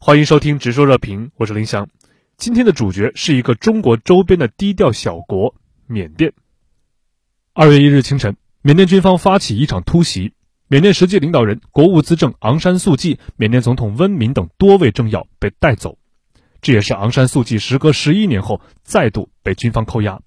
欢迎收听《直说热评》，我是林翔。今天的主角是一个中国周边的低调小国——缅甸。二月一日清晨，缅甸军方发起一场突袭，缅甸实际领导人、国务资政昂山素季、缅甸总统温敏等多位政要被带走。这也是昂山素季时隔十一年后再度被军方扣押。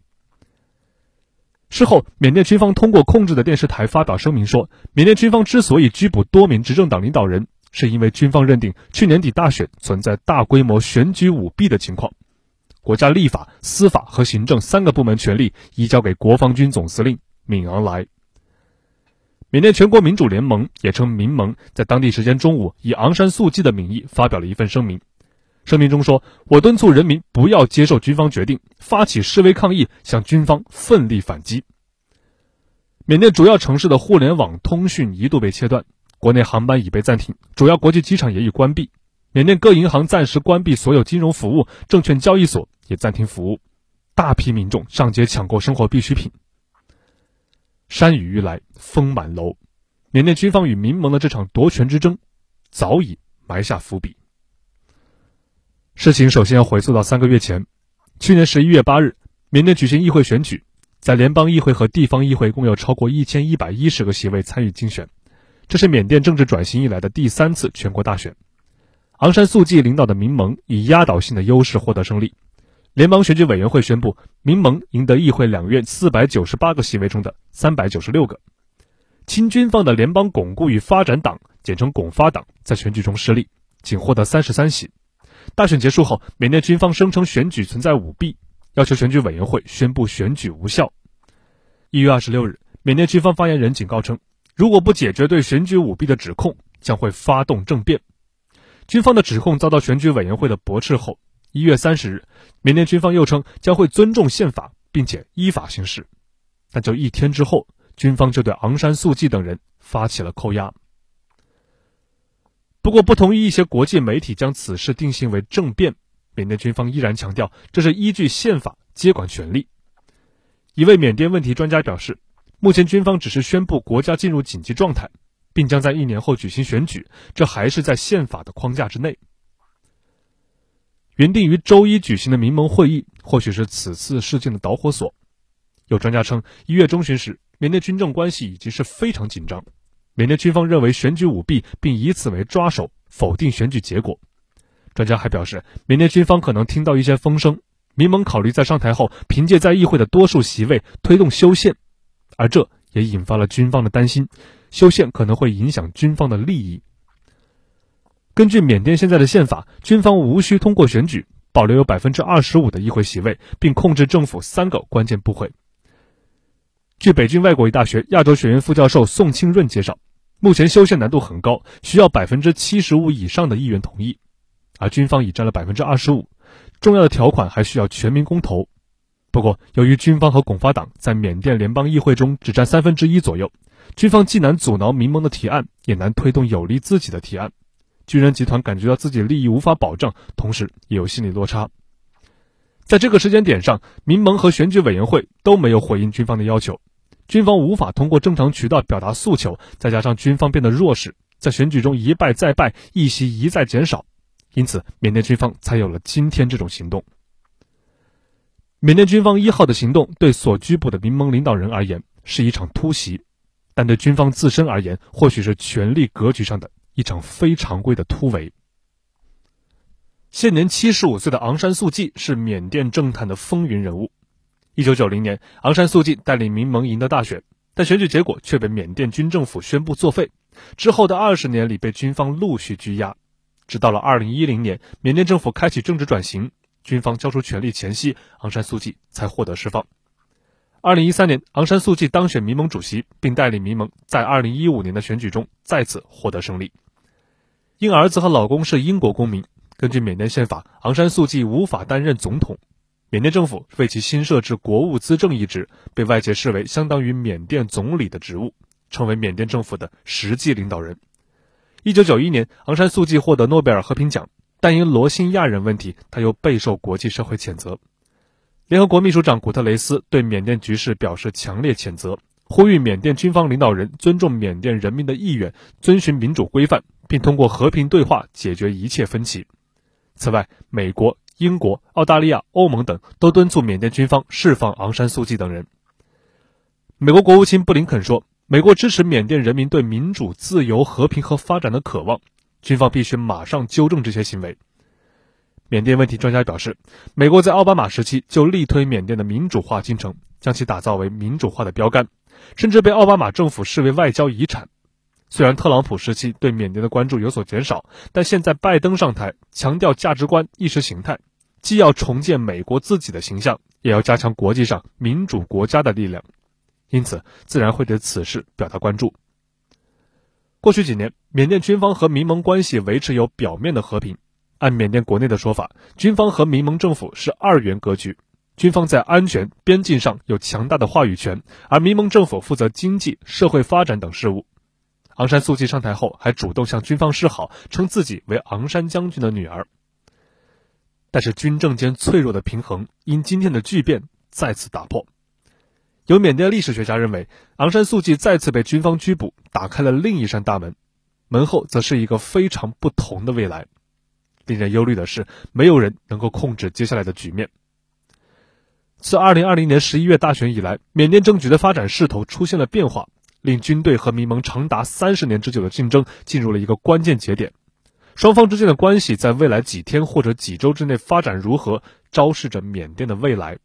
事后，缅甸军方通过控制的电视台发表声明说，缅甸军方之所以拘捕多名执政党领导人，是因为军方认定去年底大选存在大规模选举舞弊的情况。国家立法、司法和行政三个部门权力移交给国防军总司令敏昂莱。缅甸全国民主联盟也称民盟，在当地时间中午以昂山素季的名义发表了一份声明。声明中说：“我敦促人民不要接受军方决定，发起示威抗议，向军方奋力反击。”缅甸主要城市的互联网通讯一度被切断，国内航班已被暂停，主要国际机场也已关闭。缅甸各银行暂时关闭所有金融服务，证券交易所也暂停服务，大批民众上街抢购生活必需品。山雨欲来风满楼，缅甸军方与民盟的这场夺权之争，早已埋下伏笔。事情首先要回溯到三个月前，去年十一月八日，缅甸举行议会选举，在联邦议会和地方议会共有超过一千一百一十个席位参与竞选，这是缅甸政治转型以来的第三次全国大选。昂山素季领导的民盟以压倒性的优势获得胜利，联邦选举委员会宣布，民盟赢得议会两院四百九十八个席位中的三百九十六个。亲军方的联邦巩固与发展党（简称巩发党）在选举中失利，仅获得三十三席。大选结束后，缅甸军方声称选举存在舞弊，要求选举委员会宣布选举无效。一月二十六日，缅甸军方发言人警告称，如果不解决对选举舞弊的指控，将会发动政变。军方的指控遭到选举委员会的驳斥后，一月三十日，缅甸军方又称将会尊重宪法，并且依法行事。但就一天之后，军方就对昂山素季等人发起了扣押。不过，不同于一些国际媒体将此事定性为政变，缅甸军方依然强调这是依据宪法接管权力。一位缅甸问题专家表示，目前军方只是宣布国家进入紧急状态，并将在一年后举行选举，这还是在宪法的框架之内。原定于周一举行的民盟会议，或许是此次事件的导火索。有专家称，一月中旬时，缅甸军政关系已经是非常紧张。缅甸军方认为选举舞弊，并以此为抓手，否定选举结果。专家还表示，缅甸军方可能听到一些风声，民盟考虑在上台后，凭借在议会的多数席位推动修宪，而这也引发了军方的担心，修宪可能会影响军方的利益。根据缅甸现在的宪法，军方无需通过选举，保留有百分之二十五的议会席位，并控制政府三个关键部会。据北京外国语大学亚洲学院副教授宋庆润介绍，目前修宪难度很高，需要百分之七十五以上的议员同意，而军方已占了百分之二十五，重要的条款还需要全民公投。不过，由于军方和巩发党在缅甸联邦议会中只占三分之一左右，军方既难阻挠民盟的提案，也难推动有利自己的提案。军人集团感觉到自己利益无法保障，同时也有心理落差。在这个时间点上，民盟和选举委员会都没有回应军方的要求。军方无法通过正常渠道表达诉求，再加上军方变得弱势，在选举中一败再败，议席一再减少，因此缅甸军方才有了今天这种行动。缅甸军方一号的行动对所拘捕的民盟领导人而言是一场突袭，但对军方自身而言，或许是权力格局上的一场非常规的突围。现年七十五岁的昂山素季是缅甸政坛的风云人物。一九九零年，昂山素季带领民盟赢得大选，但选举结果却被缅甸军政府宣布作废。之后的二十年里，被军方陆续拘押，直到了二零一零年，缅甸政府开启政治转型，军方交出权力前夕，昂山素季才获得释放。二零一三年，昂山素季当选民盟主席，并带领民盟在二零一五年的选举中再次获得胜利。因儿子和老公是英国公民，根据缅甸宪法，昂山素季无法担任总统。缅甸政府为其新设置国务资政一职，被外界视为相当于缅甸总理的职务，成为缅甸政府的实际领导人。一九九一年，昂山素季获得诺贝尔和平奖，但因罗兴亚人问题，他又备受国际社会谴责。联合国秘书长古特雷斯对缅甸局势表示强烈谴责，呼吁缅甸军方领导人尊重缅甸人民的意愿，遵循民主规范，并通过和平对话解决一切分歧。此外，美国、英国、澳大利亚、欧盟等都敦促缅甸军方释放昂山素季等人。美国国务卿布林肯说：“美国支持缅甸人民对民主、自由、和平和发展的渴望，军方必须马上纠正这些行为。”缅甸问题专家表示，美国在奥巴马时期就力推缅甸的民主化进程，将其打造为民主化的标杆，甚至被奥巴马政府视为外交遗产。虽然特朗普时期对缅甸的关注有所减少，但现在拜登上台，强调价值观、意识形态，既要重建美国自己的形象，也要加强国际上民主国家的力量，因此自然会对此事表达关注。过去几年，缅甸军方和民盟关系维持有表面的和平。按缅甸国内的说法，军方和民盟政府是二元格局，军方在安全边境上有强大的话语权，而民盟政府负责经济社会发展等事务。昂山素季上台后，还主动向军方示好，称自己为昂山将军的女儿。但是军政间脆弱的平衡因今天的巨变再次打破。有缅甸历史学家认为，昂山素季再次被军方拘捕，打开了另一扇大门，门后则是一个非常不同的未来。令人忧虑的是，没有人能够控制接下来的局面。自2020年11月大选以来，缅甸政局的发展势头出现了变化，令军队和民盟长达三十年之久的竞争进入了一个关键节点。双方之间的关系在未来几天或者几周之内发展如何，昭示着缅甸的未来。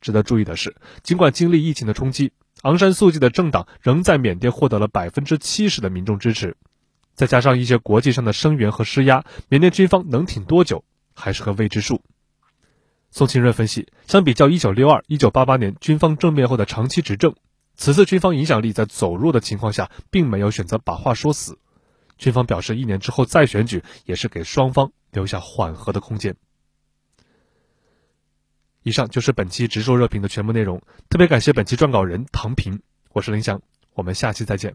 值得注意的是，尽管经历疫情的冲击，昂山素季的政党仍在缅甸获得了百分之七十的民众支持。再加上一些国际上的声援和施压，缅甸军方能挺多久还是个未知数。宋清润分析，相比较1962、1988年军方政变后的长期执政，此次军方影响力在走弱的情况下，并没有选择把话说死。军方表示，一年之后再选举，也是给双方留下缓和的空间。以上就是本期直说热评的全部内容，特别感谢本期撰稿人唐平，我是林翔，我们下期再见。